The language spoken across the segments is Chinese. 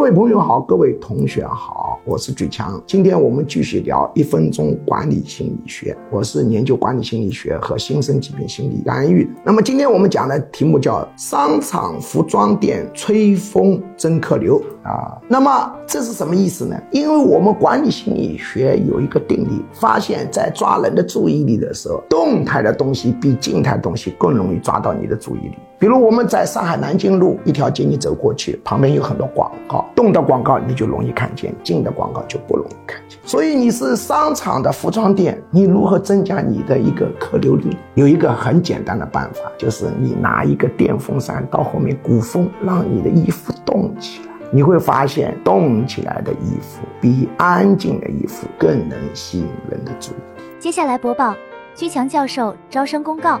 各位朋友好，各位同学好，我是举强。今天我们继续聊一分钟管理心理学。我是研究管理心理学和新生疾病心理干预的。那么今天我们讲的题目叫“商场服装店吹风真客流”啊。那么这是什么意思呢？因为我们管理心理学有一个定理，发现在抓人的注意力的时候，动态的东西比静态东西更容易抓到你的注意力。比如我们在上海南京路一条街，你走过去，旁边有很多广告，动的广告你就容易看见，静的广告就不容易看见。所以你是商场的服装店，你如何增加你的一个客流率？有一个很简单的办法，就是你拿一个电风扇到后面鼓风，让你的衣服动起来，你会发现动起来的衣服比安静的衣服更能吸引人的注意。接下来播报居强教授招生公告。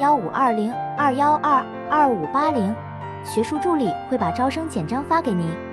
幺五二零二幺二二五八零，学术助理会把招生简章发给您。